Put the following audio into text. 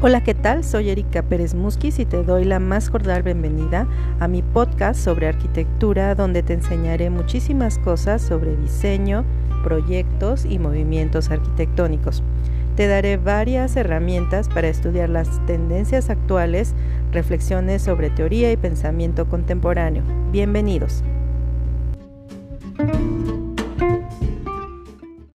Hola, ¿qué tal? Soy Erika Pérez Musquiz y te doy la más cordial bienvenida a mi podcast sobre arquitectura donde te enseñaré muchísimas cosas sobre diseño, proyectos y movimientos arquitectónicos. Te daré varias herramientas para estudiar las tendencias actuales, reflexiones sobre teoría y pensamiento contemporáneo. Bienvenidos.